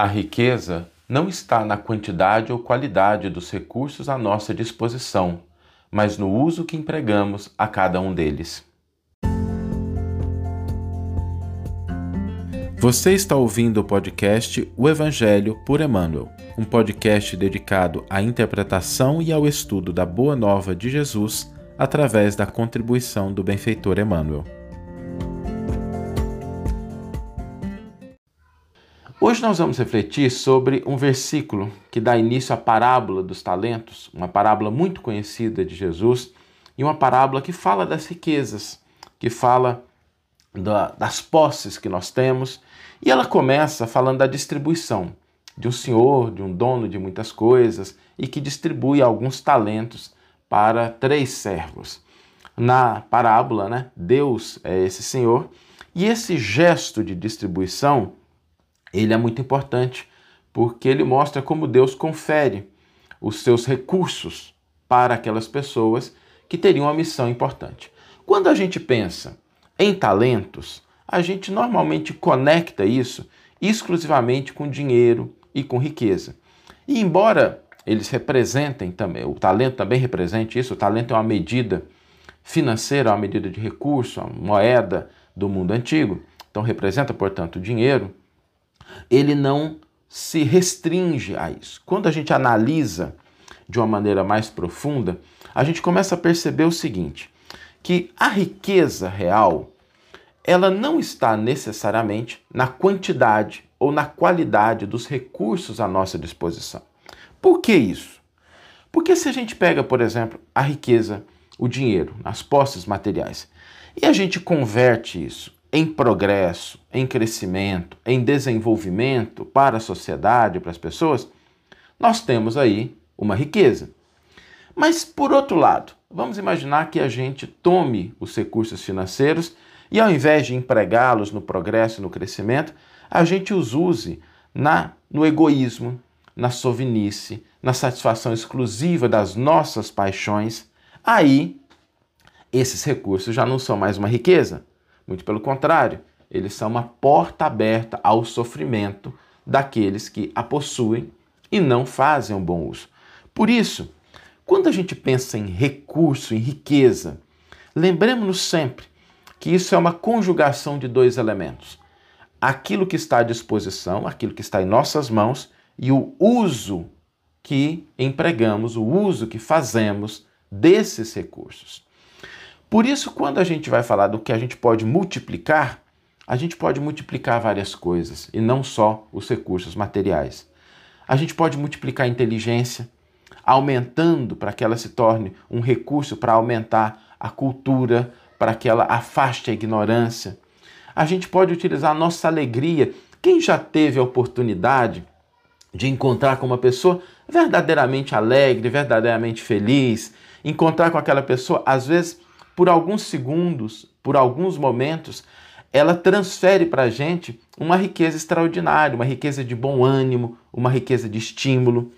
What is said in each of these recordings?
A riqueza não está na quantidade ou qualidade dos recursos à nossa disposição, mas no uso que empregamos a cada um deles. Você está ouvindo o podcast O Evangelho por Emmanuel, um podcast dedicado à interpretação e ao estudo da Boa Nova de Jesus através da contribuição do benfeitor Emmanuel. Hoje nós vamos refletir sobre um versículo que dá início à parábola dos talentos, uma parábola muito conhecida de Jesus e uma parábola que fala das riquezas, que fala da, das posses que nós temos. E ela começa falando da distribuição de um senhor, de um dono de muitas coisas e que distribui alguns talentos para três servos. Na parábola, né, Deus é esse senhor e esse gesto de distribuição ele é muito importante porque ele mostra como Deus confere os seus recursos para aquelas pessoas que teriam uma missão importante. Quando a gente pensa em talentos, a gente normalmente conecta isso exclusivamente com dinheiro e com riqueza. E embora eles representem também, o talento também represente isso, o talento é uma medida financeira, uma medida de recurso, uma moeda do mundo antigo, então representa, portanto, dinheiro ele não se restringe a isso. Quando a gente analisa de uma maneira mais profunda, a gente começa a perceber o seguinte, que a riqueza real, ela não está necessariamente na quantidade ou na qualidade dos recursos à nossa disposição. Por que isso? Porque se a gente pega, por exemplo, a riqueza, o dinheiro, as posses materiais, e a gente converte isso em progresso, em crescimento, em desenvolvimento para a sociedade, para as pessoas, nós temos aí uma riqueza. Mas, por outro lado, vamos imaginar que a gente tome os recursos financeiros e, ao invés de empregá-los no progresso, no crescimento, a gente os use na, no egoísmo, na sovinice, na satisfação exclusiva das nossas paixões. Aí, esses recursos já não são mais uma riqueza, muito pelo contrário, eles são uma porta aberta ao sofrimento daqueles que a possuem e não fazem um bom uso. Por isso, quando a gente pensa em recurso, em riqueza, lembremos-nos sempre que isso é uma conjugação de dois elementos: aquilo que está à disposição, aquilo que está em nossas mãos e o uso que empregamos, o uso que fazemos desses recursos. Por isso, quando a gente vai falar do que a gente pode multiplicar, a gente pode multiplicar várias coisas e não só os recursos materiais. A gente pode multiplicar a inteligência, aumentando para que ela se torne um recurso para aumentar a cultura, para que ela afaste a ignorância. A gente pode utilizar a nossa alegria. Quem já teve a oportunidade de encontrar com uma pessoa verdadeiramente alegre, verdadeiramente feliz, encontrar com aquela pessoa, às vezes por alguns segundos, por alguns momentos, ela transfere para a gente uma riqueza extraordinária, uma riqueza de bom ânimo, uma riqueza de estímulo.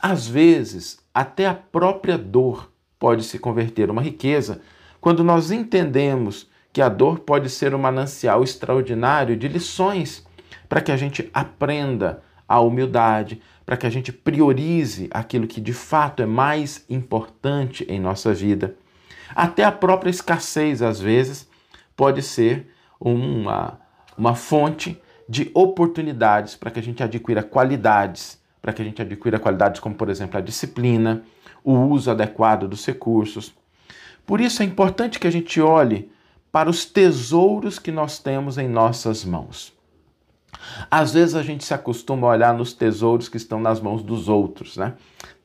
Às vezes, até a própria dor pode se converter uma riqueza quando nós entendemos que a dor pode ser um manancial extraordinário de lições para que a gente aprenda a humildade, para que a gente priorize aquilo que de fato é mais importante em nossa vida. Até a própria escassez, às vezes, pode ser uma, uma fonte de oportunidades para que a gente adquira qualidades, para que a gente adquira qualidades como, por exemplo, a disciplina, o uso adequado dos recursos. Por isso é importante que a gente olhe para os tesouros que nós temos em nossas mãos. Às vezes a gente se acostuma a olhar nos tesouros que estão nas mãos dos outros, né?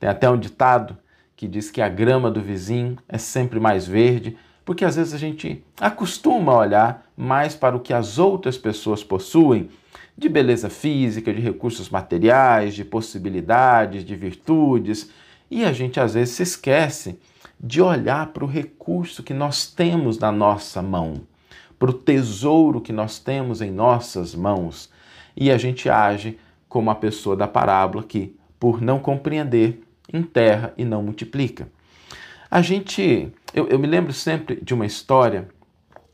Tem até um ditado que diz que a grama do vizinho é sempre mais verde, porque às vezes a gente acostuma a olhar mais para o que as outras pessoas possuem de beleza física, de recursos materiais, de possibilidades, de virtudes, e a gente às vezes se esquece de olhar para o recurso que nós temos na nossa mão, para o tesouro que nós temos em nossas mãos, e a gente age como a pessoa da parábola que, por não compreender, enterra e não multiplica. A gente, eu, eu me lembro sempre de uma história,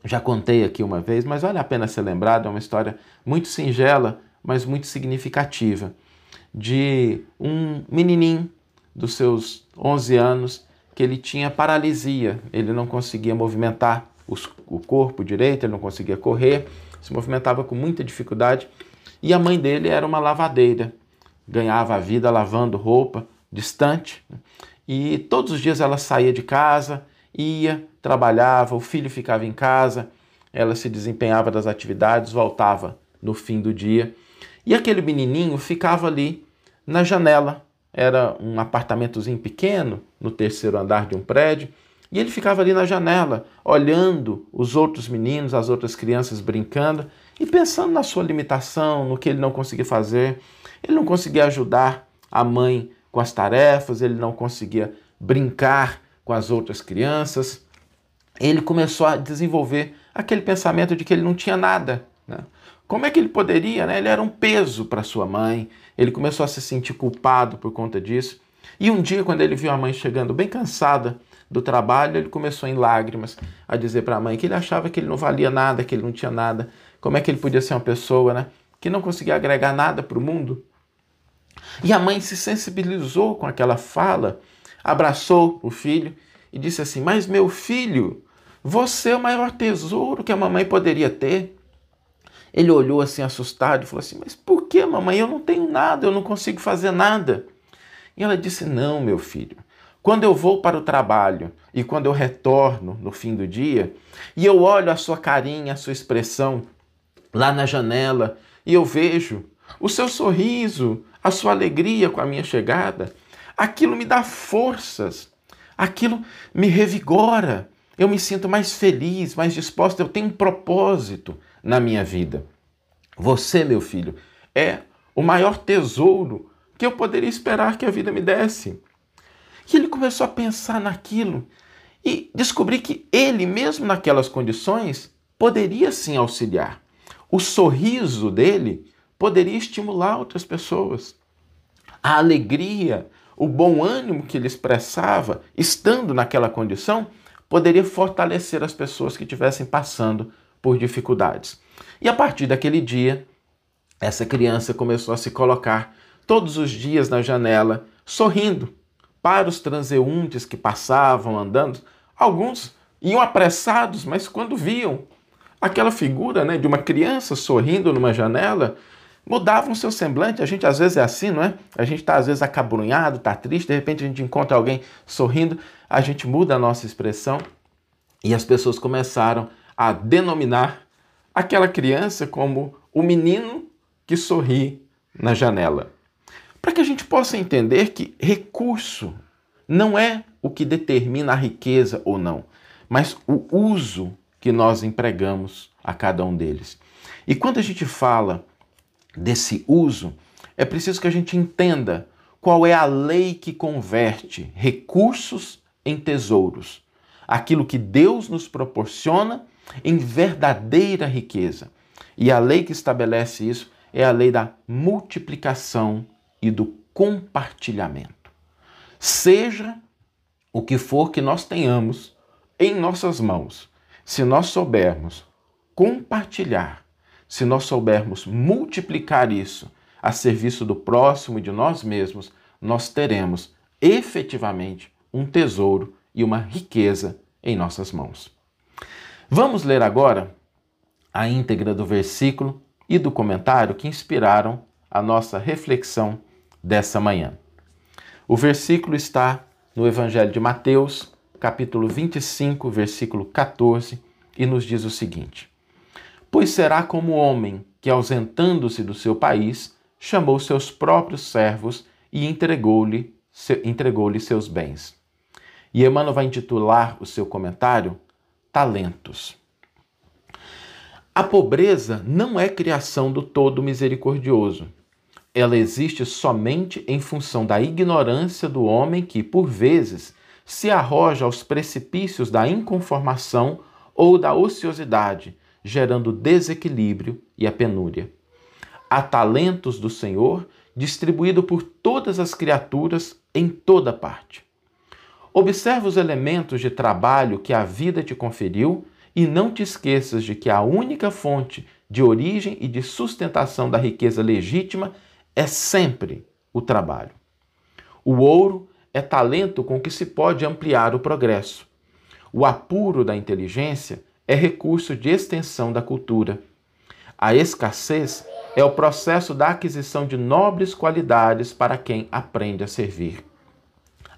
já contei aqui uma vez, mas vale a pena ser lembrado, é uma história muito singela, mas muito significativa, de um menininho dos seus 11 anos que ele tinha paralisia, ele não conseguia movimentar os, o corpo direito, ele não conseguia correr, se movimentava com muita dificuldade. E a mãe dele era uma lavadeira, ganhava a vida lavando roupa distante. E todos os dias ela saía de casa, ia, trabalhava, o filho ficava em casa, ela se desempenhava das atividades, voltava no fim do dia. E aquele menininho ficava ali na janela. Era um apartamentozinho pequeno, no terceiro andar de um prédio, e ele ficava ali na janela, olhando os outros meninos, as outras crianças brincando e pensando na sua limitação, no que ele não conseguia fazer. Ele não conseguia ajudar a mãe com as tarefas, ele não conseguia brincar com as outras crianças. Ele começou a desenvolver aquele pensamento de que ele não tinha nada. Né? Como é que ele poderia? Né? Ele era um peso para sua mãe. Ele começou a se sentir culpado por conta disso. E um dia, quando ele viu a mãe chegando bem cansada do trabalho, ele começou em lágrimas a dizer para a mãe que ele achava que ele não valia nada, que ele não tinha nada. Como é que ele podia ser uma pessoa né, que não conseguia agregar nada para o mundo? E a mãe se sensibilizou com aquela fala, abraçou o filho e disse assim: Mas meu filho, você é o maior tesouro que a mamãe poderia ter. Ele olhou assim assustado e falou assim: Mas por que, mamãe? Eu não tenho nada, eu não consigo fazer nada. E ela disse: Não, meu filho. Quando eu vou para o trabalho e quando eu retorno no fim do dia e eu olho a sua carinha, a sua expressão lá na janela e eu vejo o seu sorriso, a sua alegria com a minha chegada, aquilo me dá forças, aquilo me revigora, eu me sinto mais feliz, mais disposto, eu tenho um propósito na minha vida. Você, meu filho, é o maior tesouro que eu poderia esperar que a vida me desse. E ele começou a pensar naquilo e descobri que ele, mesmo naquelas condições, poderia sim auxiliar. O sorriso dele poderia estimular outras pessoas. A alegria, o bom ânimo que ele expressava, estando naquela condição, poderia fortalecer as pessoas que estivessem passando por dificuldades. E a partir daquele dia, essa criança começou a se colocar todos os dias na janela, sorrindo para os transeuntes que passavam andando. Alguns iam apressados, mas quando viam aquela figura né, de uma criança sorrindo numa janela, mudavam seu semblante. A gente às vezes é assim, não é? A gente está às vezes acabrunhado, está triste, de repente a gente encontra alguém sorrindo, a gente muda a nossa expressão e as pessoas começaram a denominar aquela criança como o menino que sorri na janela. Para que a gente possa entender que recurso não é o que determina a riqueza ou não, mas o uso que nós empregamos a cada um deles. E quando a gente fala desse uso, é preciso que a gente entenda qual é a lei que converte recursos em tesouros. Aquilo que Deus nos proporciona em verdadeira riqueza. E a lei que estabelece isso é a lei da multiplicação e do compartilhamento. Seja o que for que nós tenhamos em nossas mãos, se nós soubermos compartilhar, se nós soubermos multiplicar isso a serviço do próximo e de nós mesmos, nós teremos efetivamente um tesouro e uma riqueza em nossas mãos. Vamos ler agora a íntegra do versículo e do comentário que inspiraram a nossa reflexão dessa manhã. O versículo está no Evangelho de Mateus, capítulo 25, versículo 14, e nos diz o seguinte: Pois será como o homem que, ausentando-se do seu país, chamou seus próprios servos e entregou-lhe entregou seus bens. E Emmanuel vai intitular o seu comentário Talentos. A pobreza não é criação do Todo Misericordioso, ela existe somente em função da ignorância do homem que, por vezes, se arroja aos precipícios da inconformação ou da ociosidade, gerando desequilíbrio e a penúria. Há talentos do Senhor distribuído por todas as criaturas em toda parte. Observa os elementos de trabalho que a vida te conferiu e não te esqueças de que a única fonte de origem e de sustentação da riqueza legítima é sempre o trabalho. O ouro é talento com que se pode ampliar o progresso. O apuro da inteligência é recurso de extensão da cultura. A escassez é o processo da aquisição de nobres qualidades para quem aprende a servir.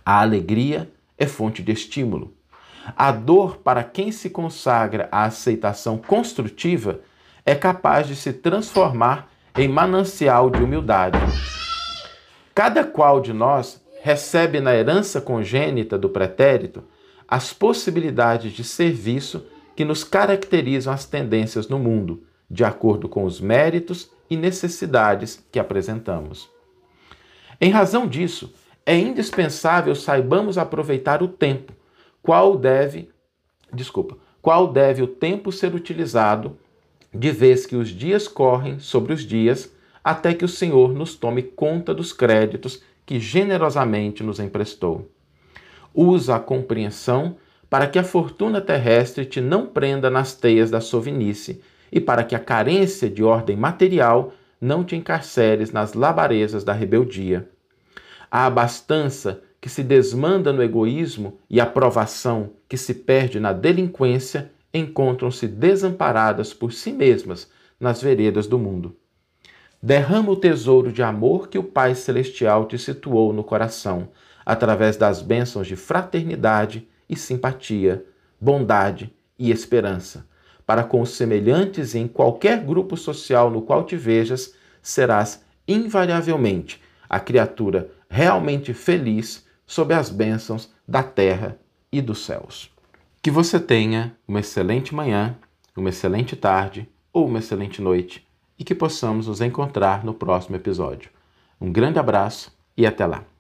A alegria é fonte de estímulo. A dor para quem se consagra à aceitação construtiva é capaz de se transformar em manancial de humildade. Cada qual de nós recebe na herança congênita do pretérito as possibilidades de serviço que nos caracterizam as tendências no mundo, de acordo com os méritos e necessidades que apresentamos. Em razão disso, é indispensável saibamos aproveitar o tempo, qual deve, desculpa, qual deve o tempo ser utilizado, de vez que os dias correm sobre os dias, até que o Senhor nos tome conta dos créditos que generosamente nos emprestou. Usa a compreensão para que a fortuna terrestre te não prenda nas teias da sovinice e para que a carência de ordem material não te encarceres nas labarezas da rebeldia. A abastança que se desmanda no egoísmo e a provação que se perde na delinquência encontram-se desamparadas por si mesmas nas veredas do mundo. Derrama o tesouro de amor que o Pai Celestial te situou no coração, através das bênçãos de fraternidade e simpatia, bondade e esperança. Para com os semelhantes em qualquer grupo social no qual te vejas, serás invariavelmente a criatura realmente feliz sob as bênçãos da terra e dos céus. Que você tenha uma excelente manhã, uma excelente tarde ou uma excelente noite e que possamos nos encontrar no próximo episódio. Um grande abraço e até lá!